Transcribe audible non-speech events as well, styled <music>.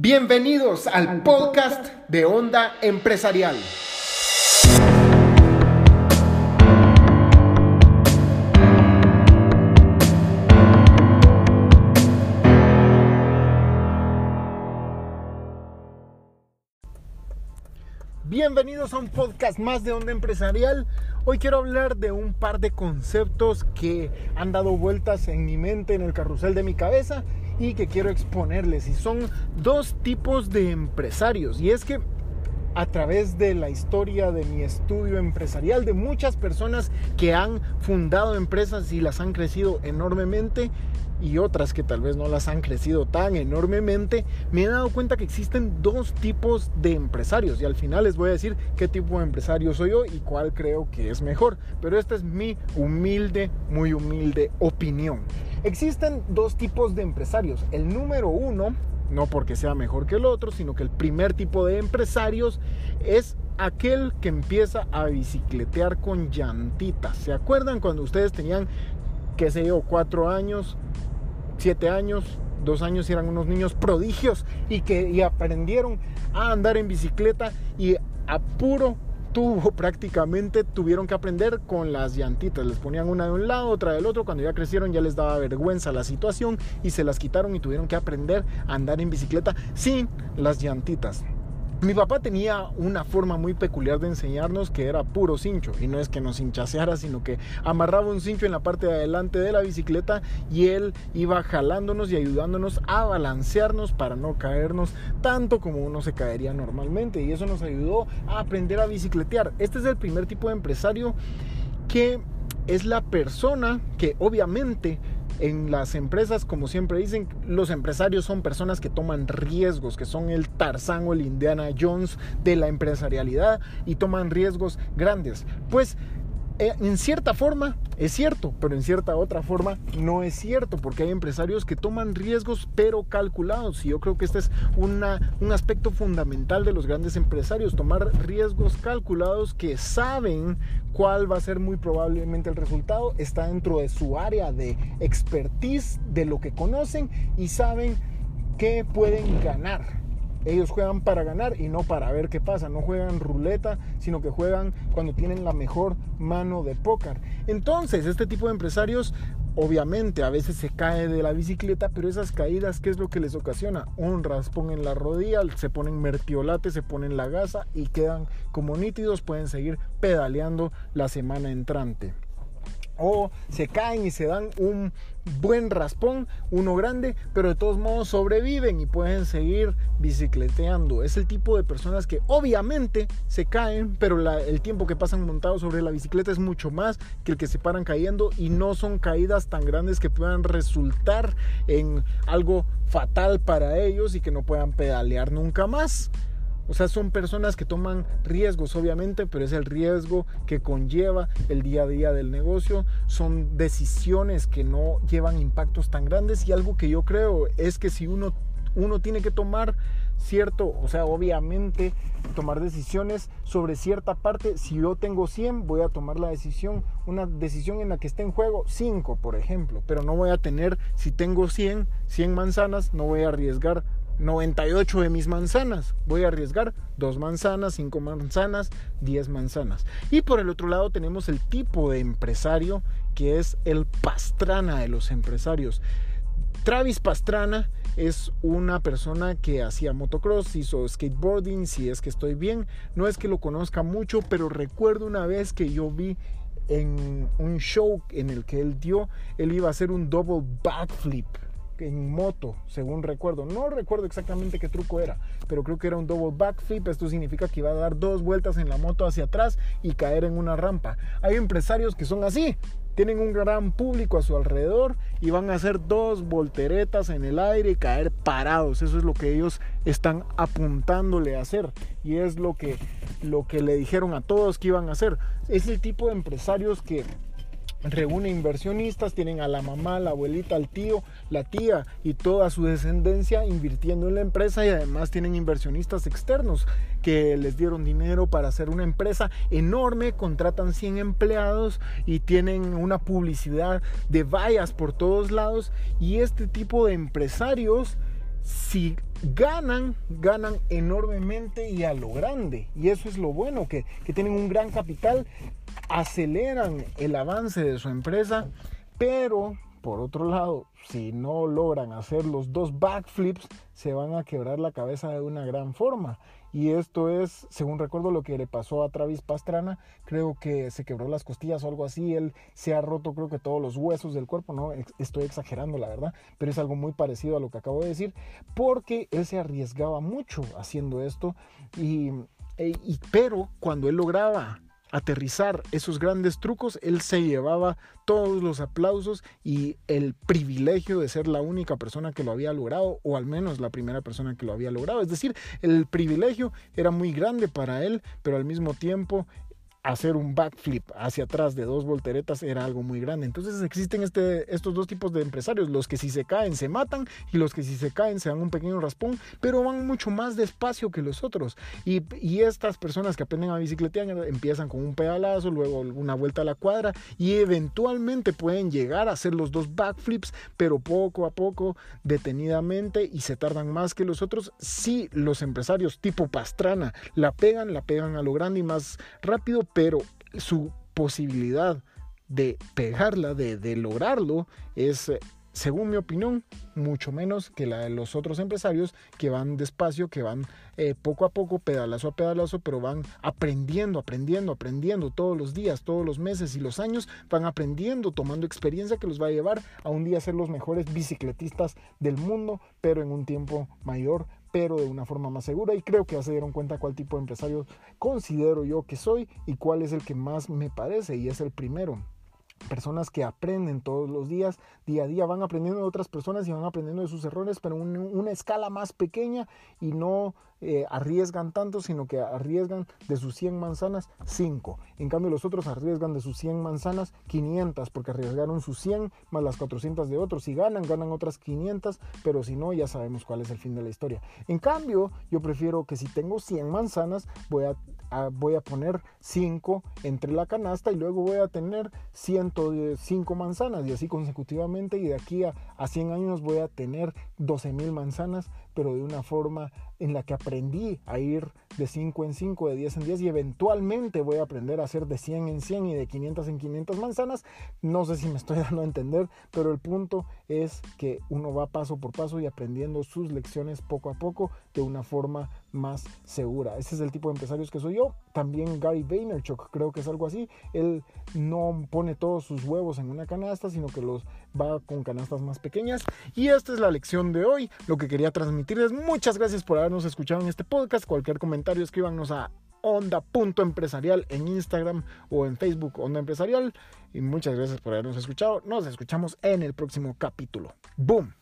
Bienvenidos al podcast de Onda Empresarial. Bienvenidos a un podcast más de Onda Empresarial. Hoy quiero hablar de un par de conceptos que han dado vueltas en mi mente, en el carrusel de mi cabeza y que quiero exponerles. Y son dos tipos de empresarios. Y es que a través de la historia de mi estudio empresarial, de muchas personas que han fundado empresas y las han crecido enormemente, y otras que tal vez no las han crecido tan enormemente, me he dado cuenta que existen dos tipos de empresarios y al final les voy a decir qué tipo de empresario soy yo y cuál creo que es mejor. Pero esta es mi humilde, muy humilde opinión. Existen dos tipos de empresarios. El número uno, no porque sea mejor que el otro, sino que el primer tipo de empresarios es aquel que empieza a bicicletear con llantitas. ¿Se acuerdan cuando ustedes tenían, qué sé yo, cuatro años, siete años, dos años eran unos niños prodigios y que aprendieron a andar en bicicleta y a puro tubo <laughs> prácticamente tuvieron que aprender con las llantitas. Les ponían una de un lado, otra del otro. Cuando ya crecieron ya les daba vergüenza la situación y se las quitaron y tuvieron que aprender a andar en bicicleta sin las llantitas. Mi papá tenía una forma muy peculiar de enseñarnos que era puro cincho. Y no es que nos hinchaseara, sino que amarraba un cincho en la parte de adelante de la bicicleta y él iba jalándonos y ayudándonos a balancearnos para no caernos tanto como uno se caería normalmente. Y eso nos ayudó a aprender a bicicletear. Este es el primer tipo de empresario que es la persona que obviamente en las empresas, como siempre dicen, los empresarios son personas que toman riesgos, que son el Tarzán o el Indiana Jones de la empresarialidad y toman riesgos grandes. Pues en cierta forma es cierto, pero en cierta otra forma no es cierto, porque hay empresarios que toman riesgos pero calculados. Y yo creo que este es una, un aspecto fundamental de los grandes empresarios, tomar riesgos calculados que saben cuál va a ser muy probablemente el resultado, está dentro de su área de expertise, de lo que conocen y saben que pueden ganar. Ellos juegan para ganar y no para ver qué pasa. No juegan ruleta, sino que juegan cuando tienen la mejor mano de póker. Entonces, este tipo de empresarios obviamente a veces se cae de la bicicleta, pero esas caídas, ¿qué es lo que les ocasiona? Un raspón en la rodilla, se ponen mertiolate, se ponen la gasa y quedan como nítidos, pueden seguir pedaleando la semana entrante o se caen y se dan un buen raspón, uno grande, pero de todos modos sobreviven y pueden seguir bicicleteando. Es el tipo de personas que obviamente se caen, pero el tiempo que pasan montados sobre la bicicleta es mucho más que el que se paran cayendo y no son caídas tan grandes que puedan resultar en algo fatal para ellos y que no puedan pedalear nunca más. O sea, son personas que toman riesgos, obviamente, pero es el riesgo que conlleva el día a día del negocio. Son decisiones que no llevan impactos tan grandes y algo que yo creo es que si uno, uno tiene que tomar cierto, o sea, obviamente tomar decisiones sobre cierta parte. Si yo tengo 100, voy a tomar la decisión, una decisión en la que esté en juego 5, por ejemplo, pero no voy a tener, si tengo 100, 100 manzanas, no voy a arriesgar 98 de mis manzanas. Voy a arriesgar dos manzanas, cinco manzanas, 10 manzanas. Y por el otro lado tenemos el tipo de empresario que es el pastrana de los empresarios. Travis Pastrana es una persona que hacía motocross, hizo skateboarding, si es que estoy bien. No es que lo conozca mucho, pero recuerdo una vez que yo vi en un show en el que él dio, él iba a hacer un double backflip en moto, según recuerdo. No recuerdo exactamente qué truco era, pero creo que era un double backflip. Esto significa que iba a dar dos vueltas en la moto hacia atrás y caer en una rampa. Hay empresarios que son así. Tienen un gran público a su alrededor y van a hacer dos volteretas en el aire y caer parados. Eso es lo que ellos están apuntándole a hacer. Y es lo que, lo que le dijeron a todos que iban a hacer. Es el tipo de empresarios que reúne inversionistas, tienen a la mamá, la abuelita, al tío, la tía y toda su descendencia invirtiendo en la empresa y además tienen inversionistas externos que les dieron dinero para hacer una empresa enorme, contratan 100 empleados y tienen una publicidad de vallas por todos lados. Y este tipo de empresarios si ganan, ganan enormemente y a lo grande. Y eso es lo bueno, que, que tienen un gran capital, aceleran el avance de su empresa, pero por otro lado, si no logran hacer los dos backflips, se van a quebrar la cabeza de una gran forma. Y esto es, según recuerdo, lo que le pasó a Travis Pastrana. Creo que se quebró las costillas o algo así. Él se ha roto, creo que todos los huesos del cuerpo. No estoy exagerando, la verdad, pero es algo muy parecido a lo que acabo de decir, porque él se arriesgaba mucho haciendo esto. Y, e, y pero cuando él lograba aterrizar esos grandes trucos, él se llevaba todos los aplausos y el privilegio de ser la única persona que lo había logrado, o al menos la primera persona que lo había logrado. Es decir, el privilegio era muy grande para él, pero al mismo tiempo hacer un backflip hacia atrás de dos volteretas era algo muy grande. Entonces existen este, estos dos tipos de empresarios, los que si se caen se matan y los que si se caen se dan un pequeño raspón, pero van mucho más despacio que los otros. Y, estas personas que aprenden a bicicletear empiezan con un pedalazo, luego una vuelta a la cuadra y eventualmente pueden llegar a hacer los dos backflips, pero poco a poco, detenidamente y se tardan más que los otros. Si los empresarios tipo Pastrana la pegan, la pegan a lo grande y más rápido, pero su posibilidad de pegarla, de, lograrlo, es, eh, según mi opinión, mucho menos que la de los otros empresarios que van despacio, que van eh, poco a poco, pedalazo a pedalazo, pero van aprendiendo, aprendiendo, aprendiendo todos los días, todos los meses y los años, van aprendiendo, tomando experiencia que los va a llevar a un día ser los mejores bicicletistas del mundo, pero en un tiempo mayor, pero de una forma más segura y creo que ya se dieron cuenta cuál tipo de empresario considero yo que soy y cuál es el que más me parece y es el primero personas que aprenden todos los días, día a día, van aprendiendo de otras personas y van aprendiendo de sus errores, pero en una escala más pequeña y no eh, arriesgan tanto, sino que arriesgan de sus 100 manzanas 5. En cambio, los otros arriesgan de sus 100 manzanas 500, porque arriesgaron sus 100 más las 400 de otros. Si ganan, ganan otras 500, pero si no, ya sabemos cuál es el fin de la historia. En cambio, yo prefiero que si tengo 100 manzanas, voy a, voy a poner 5 entre la canasta y luego voy a tener 105 manzanas y así consecutivamente y de aquí a, a 100 años voy a tener 12 mil manzanas, pero de una forma en la que aprendí a ir de 5 en 5, de 10 en 10 y eventualmente voy a aprender a hacer de 100 en 100 y de 500 en 500 manzanas. No sé si me estoy <laughs> dando a entender, pero el punto es que uno va paso por paso y aprendiendo sus lecciones poco a poco de una forma más segura. Ese es el tipo de empresarios que soy yo. También Gary Vaynerchuk creo que es algo así. Él no pone todos sus huevos en una canasta, sino que los va con canastas más pequeñas. Y esta es la lección de hoy. Lo que quería transmitirles. Muchas gracias por habernos escuchado en este podcast. Cualquier comentario escríbanos a onda.empresarial en Instagram o en Facebook Onda Empresarial. Y muchas gracias por habernos escuchado. Nos escuchamos en el próximo capítulo. ¡Boom!